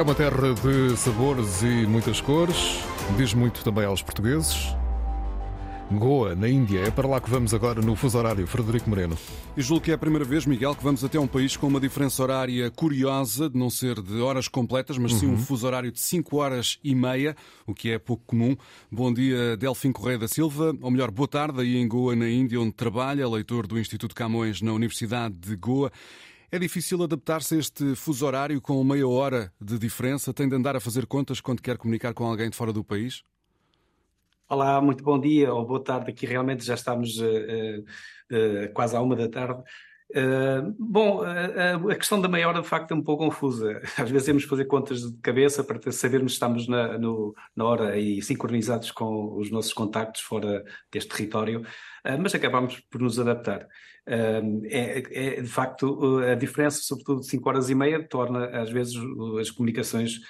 É uma terra de sabores e muitas cores, diz muito também aos portugueses. Goa, na Índia. É para lá que vamos agora no fuso horário. Frederico Moreno. E julgo que é a primeira vez, Miguel, que vamos até um país com uma diferença horária curiosa, de não ser de horas completas, mas sim um fuso horário de 5 horas e meia, o que é pouco comum. Bom dia, Delfim Correia da Silva, ou melhor, boa tarde, aí em Goa, na Índia, onde trabalha, leitor do Instituto Camões na Universidade de Goa. É difícil adaptar-se a este fuso horário com meia hora de diferença? Tem de andar a fazer contas quando quer comunicar com alguém de fora do país? Olá, muito bom dia ou boa tarde. Aqui realmente já estamos uh, uh, quase à uma da tarde. Uh, bom, a questão da meia hora de facto é um pouco confusa. Às vezes temos que fazer contas de cabeça para sabermos se estamos na, no, na hora e sincronizados com os nossos contactos fora deste território, mas acabamos por nos adaptar. É, é, de facto a diferença, sobretudo de 5 horas e meia, torna às vezes as comunicações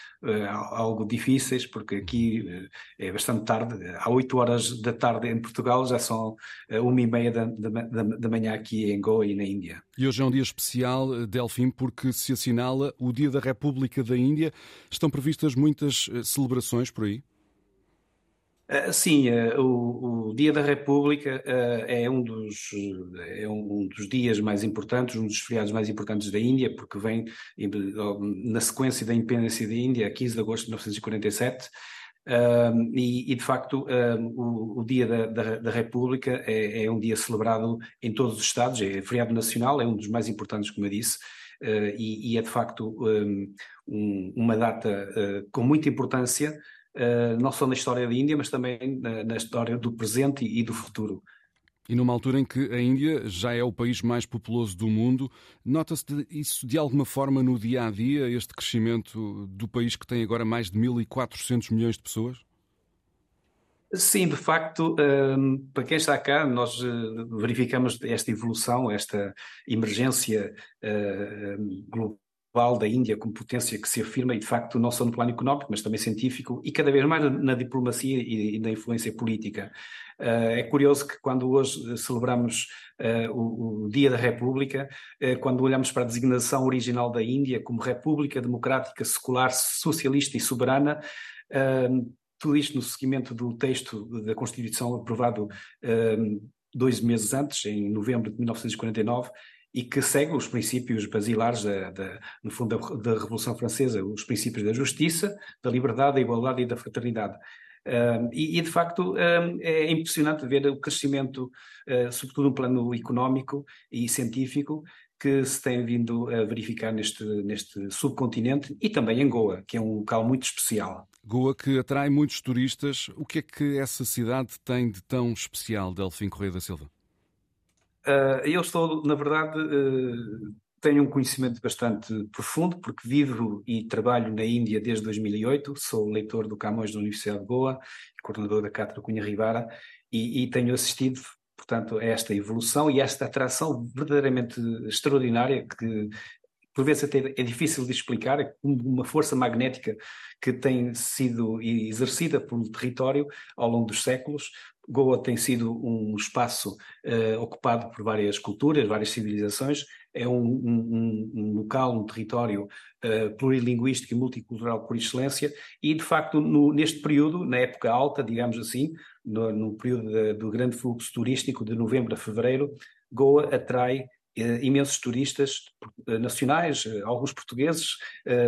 algo difíceis, porque aqui é bastante tarde, há 8 horas da tarde em Portugal, já são uma e meia da, da, da manhã aqui em Goa e na Índia. E hoje é um dia especial, Delfim, porque se assinala o Dia da República da Índia. Estão previstas muitas celebrações por aí? Uh, sim, o, o, Dia da República é, um dos, é um dos dias mais importantes, um dos feriados mais importantes da Índia, porque vem na sequência da independência da Índia, 15 de agosto de 1947. E, e, de facto o, o, Dia da, da, da República é, é, um dia celebrado em todos os Estados, é feriado nacional, é um dos mais importantes, como eu disse, e, e, é de facto um, uma data com muita importância uh, não só na história da Índia, mas também na, na história do presente e, e do futuro. E numa altura em que a Índia já é o país mais populoso do mundo, nota-se isso de alguma forma no dia a dia, este crescimento do país que tem agora mais de 1.400 milhões de pessoas? Sim, de facto, um, para quem está cá, nós uh, verificamos esta evolução, esta emergência global global da Índia como potência que se afirma, e de facto não só no plano económico, mas também científico, e cada vez mais na diplomacia e, na influência política. Uh, é curioso que quando hoje celebramos uh, o, Dia da República, quando olhamos para a designação original da Índia como República Democrática, Secular, Socialista e Soberana, tudo isto no seguimento do texto da Constituição aprovado dois meses antes, em novembro de 1949, e que segue os princípios basilares, da, da, no fundo, da, da, Revolução Francesa, os princípios da justiça, da liberdade, da igualdade e da fraternidade. E, e, de facto, é impressionante ver o crescimento, uh, sobretudo no plano económico e científico, que se tem vindo a verificar neste, neste subcontinente e também em Goa, que é um local muito especial. Goa que atrai muitos turistas. O que é que essa cidade tem de tão especial, Delfim Correia da Silva? Uh, eu estou, na verdade, uh, tenho um conhecimento bastante profundo, porque vivo e trabalho na Índia desde 2008, sou leitor do Camões da Universidade de Goa, coordenador da Cátedra Cunha Rivara, e, e tenho assistido, portanto, a esta evolução e a esta atração verdadeiramente extraordinária que por vezes até é difícil de explicar, é uma força magnética que tem sido exercida pelo território ao longo dos séculos, Goa tem sido um espaço uh, ocupado por várias culturas, várias civilizações, é um, um, um local, um território uh, plurilinguístico e multicultural por excelência, e de facto no, neste período, na época alta, digamos assim, no, no período de, do grande fluxo turístico de novembro a fevereiro, Goa atrai Uh, imensos turistas nacionais, alguns portugueses,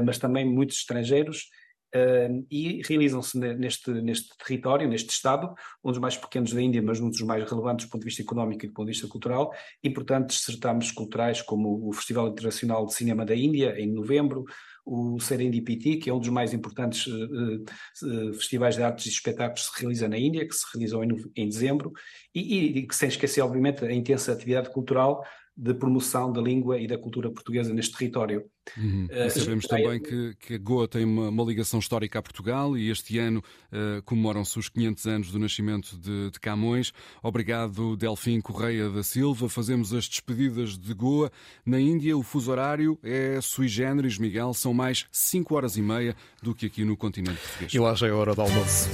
mas também muitos estrangeiros, Uh, e realizam-se neste, neste território, neste Estado, um dos mais pequenos da Índia, mas um dos mais relevantes do ponto de vista económico e do ponto de vista cultural, importantes certames culturais como o Festival Internacional de Cinema da Índia, em novembro, o Serendipity, que é um dos mais importantes uh, uh, festivais de artes e espetáculos que se realiza na Índia, que se realizou em, em dezembro, e, e, sem esquecer, obviamente, a intensa atividade cultural de promoção da língua e da cultura portuguesa neste território. Uhum. Uh, sabemos também que, que a Goa tem uma, uma, ligação histórica a Portugal e este ano uh, comemoram-se os 500 anos do nascimento de, de, Camões. Obrigado, Delfim Correia da Silva. Fazemos as despedidas de Goa. Na Índia, o fuso horário é sui generis, Miguel. São mais 5 horas e meia do que aqui no continente português. E lá já é hora do almoço.